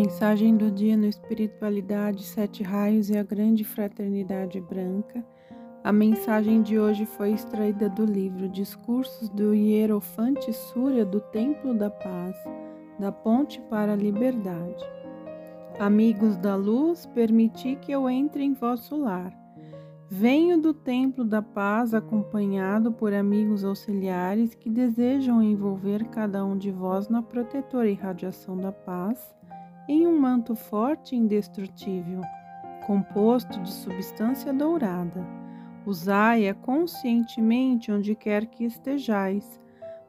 mensagem do dia no Espiritualidade, Sete Raios e a Grande Fraternidade Branca. A mensagem de hoje foi extraída do livro Discursos do Hierofante Súria do Templo da Paz, da Ponte para a Liberdade. Amigos da luz, permiti que eu entre em vosso lar. Venho do Templo da Paz acompanhado por amigos auxiliares que desejam envolver cada um de vós na protetora irradiação da paz em um manto forte e indestrutível, composto de substância dourada. Usai-a conscientemente onde quer que estejais,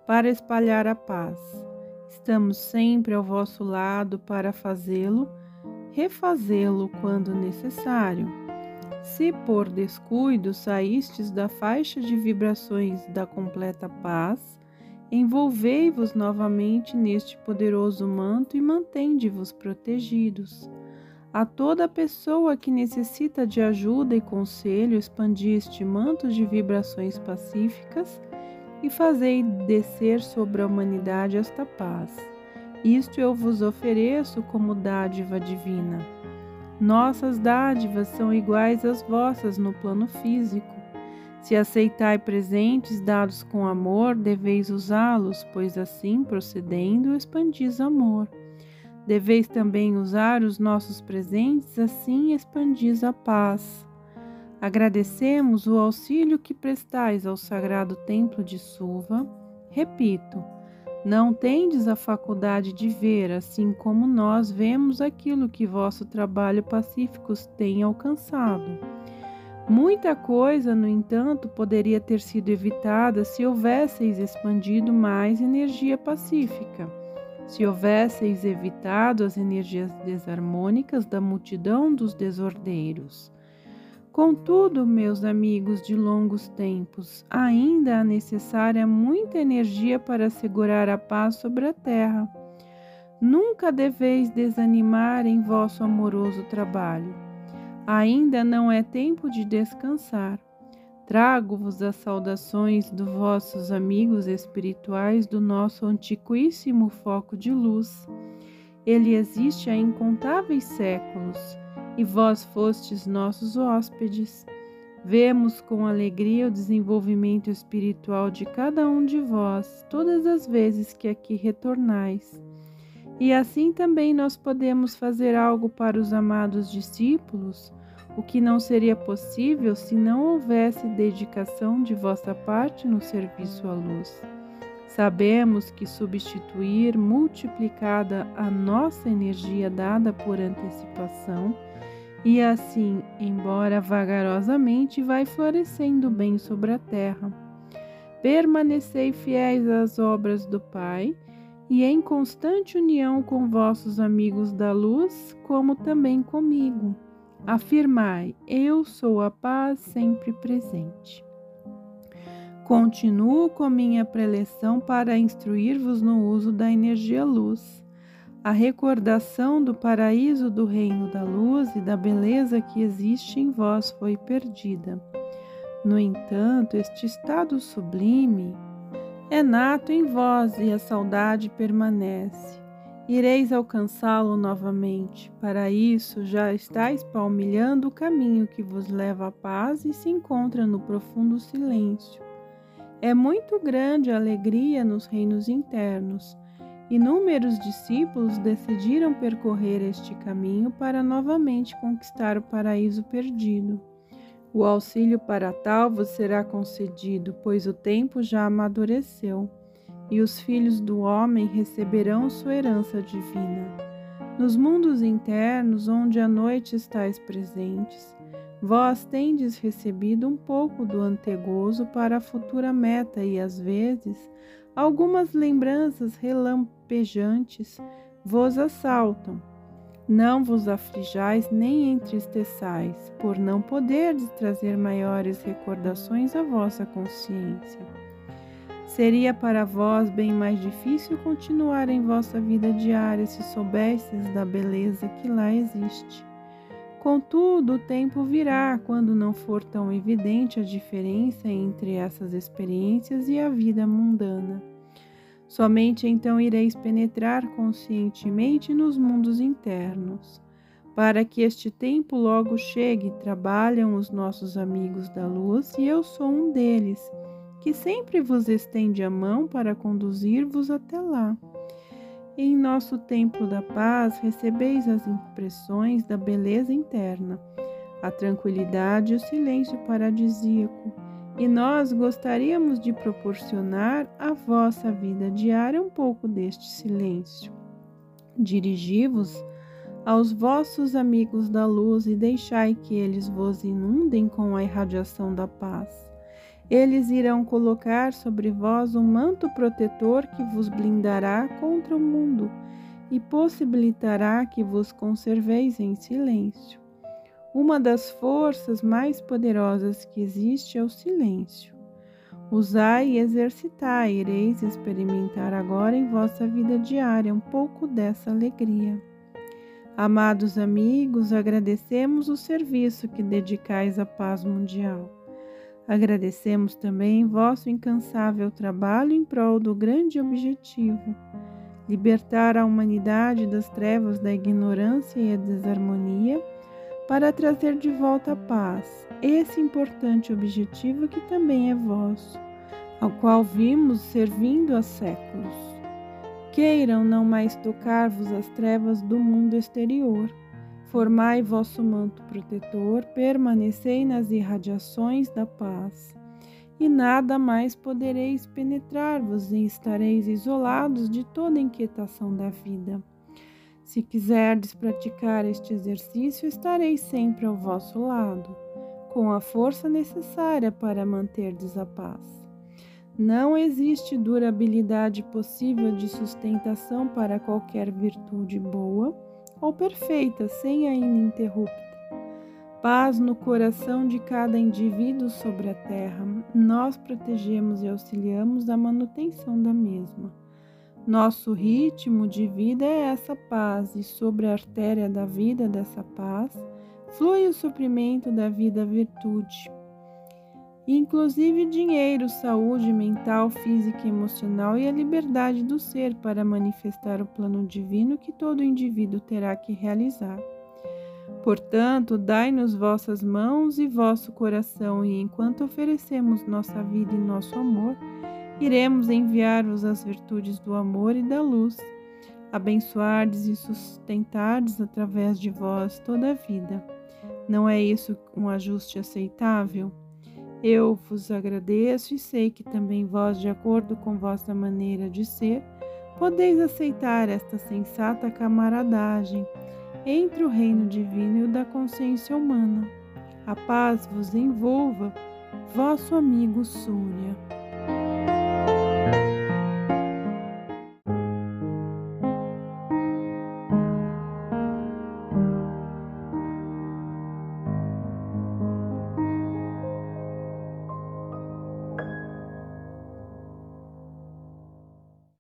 para espalhar a paz. Estamos sempre ao vosso lado para fazê-lo, refazê-lo quando necessário. Se por descuido saístes da faixa de vibrações da completa paz, Envolvei-vos novamente neste poderoso manto e mantende-vos protegidos. A toda pessoa que necessita de ajuda e conselho, expandi este manto de vibrações pacíficas e fazei descer sobre a humanidade esta paz. Isto eu vos ofereço como dádiva divina. Nossas dádivas são iguais às vossas no plano físico se aceitai presentes dados com amor, deveis usá-los, pois assim, procedendo, expandis amor. Deveis também usar os nossos presentes, assim expandis a paz. Agradecemos o auxílio que prestais ao sagrado templo de Suva. Repito, não tendes a faculdade de ver, assim como nós vemos aquilo que vosso trabalho pacífico tem alcançado. Muita coisa, no entanto, poderia ter sido evitada se houvesseis expandido mais energia pacífica, se houvesseis evitado as energias desarmônicas da multidão dos desordeiros. Contudo, meus amigos de longos tempos, ainda há necessária muita energia para assegurar a paz sobre a terra. Nunca deveis desanimar em vosso amoroso trabalho Ainda não é tempo de descansar. Trago-vos as saudações dos vossos amigos espirituais do nosso antiquíssimo foco de luz. Ele existe há incontáveis séculos e vós fostes nossos hóspedes. Vemos com alegria o desenvolvimento espiritual de cada um de vós todas as vezes que aqui retornais. E assim também nós podemos fazer algo para os amados discípulos, o que não seria possível se não houvesse dedicação de vossa parte no serviço à luz. Sabemos que substituir multiplicada a nossa energia dada por antecipação, e assim, embora vagarosamente, vai florescendo bem sobre a terra. Permanecei fiéis às obras do Pai e em constante união com vossos amigos da luz, como também comigo. Afirmai: Eu sou a paz sempre presente. Continuo com minha preleção para instruir-vos no uso da energia luz. A recordação do paraíso do reino da luz e da beleza que existe em vós foi perdida. No entanto, este estado sublime é nato em vós e a saudade permanece. Ireis alcançá-lo novamente. Para isso, já estáis palmilhando o caminho que vos leva à paz e se encontra no profundo silêncio. É muito grande a alegria nos reinos internos. Inúmeros discípulos decidiram percorrer este caminho para novamente conquistar o paraíso perdido. O auxílio para tal vos será concedido, pois o tempo já amadureceu, e os filhos do homem receberão sua herança divina. Nos mundos internos, onde a noite estáis presentes, vós tendes recebido um pouco do antegozo para a futura meta e, às vezes, algumas lembranças relampejantes vos assaltam não vos aflijais nem entristeçais, por não poderdes trazer maiores recordações à vossa consciência. Seria para vós bem mais difícil continuar em vossa vida diária se soubesses da beleza que lá existe. Contudo, o tempo virá quando não for tão evidente a diferença entre essas experiências e a vida mundana Somente então ireis penetrar conscientemente nos mundos internos. Para que este tempo logo chegue, trabalham os nossos amigos da luz e eu sou um deles, que sempre vos estende a mão para conduzir-vos até lá. Em nosso templo da paz, recebeis as impressões da beleza interna, a tranquilidade e o silêncio paradisíaco e nós gostaríamos de proporcionar à vossa vida diária um pouco deste silêncio. Dirigi-vos aos vossos amigos da luz e deixai que eles vos inundem com a irradiação da paz. Eles irão colocar sobre vós um manto protetor que vos blindará contra o mundo e possibilitará que vos conserveis em silêncio. Uma das forças mais poderosas que existe é o silêncio. Usai e exercitai, ireis experimentar agora em vossa vida diária um pouco dessa alegria. Amados amigos, agradecemos o serviço que dedicais à paz mundial. Agradecemos também vosso incansável trabalho em prol do grande objetivo: libertar a humanidade das trevas da ignorância e a desarmonia para trazer de volta a paz, esse importante objetivo que também é vosso, ao qual vimos servindo há séculos. Queiram não mais tocar-vos as trevas do mundo exterior. Formai vosso manto protetor, permanecei nas irradiações da paz, e nada mais podereis penetrar-vos e estareis isolados de toda inquietação da vida. Se quiserdes praticar este exercício, estarei sempre ao vosso lado, com a força necessária para manterdes a paz. Não existe durabilidade possível de sustentação para qualquer virtude boa ou perfeita sem a ininterrupta. Paz no coração de cada indivíduo sobre a terra, nós protegemos e auxiliamos a manutenção da mesma. Nosso ritmo de vida é essa paz, e sobre a artéria da vida dessa paz flui o suprimento da vida virtude, inclusive dinheiro, saúde mental, física emocional e a liberdade do ser para manifestar o plano divino que todo indivíduo terá que realizar. Portanto, dai-nos vossas mãos e vosso coração, e enquanto oferecemos nossa vida e nosso amor, iremos enviar-vos as virtudes do amor e da luz, abençoardes e sustentardes através de vós toda a vida. Não é isso um ajuste aceitável? Eu vos agradeço e sei que também vós, de acordo com vossa maneira de ser, podeis aceitar esta sensata camaradagem entre o reino divino e o da consciência humana. A paz vos envolva, vosso amigo Súria.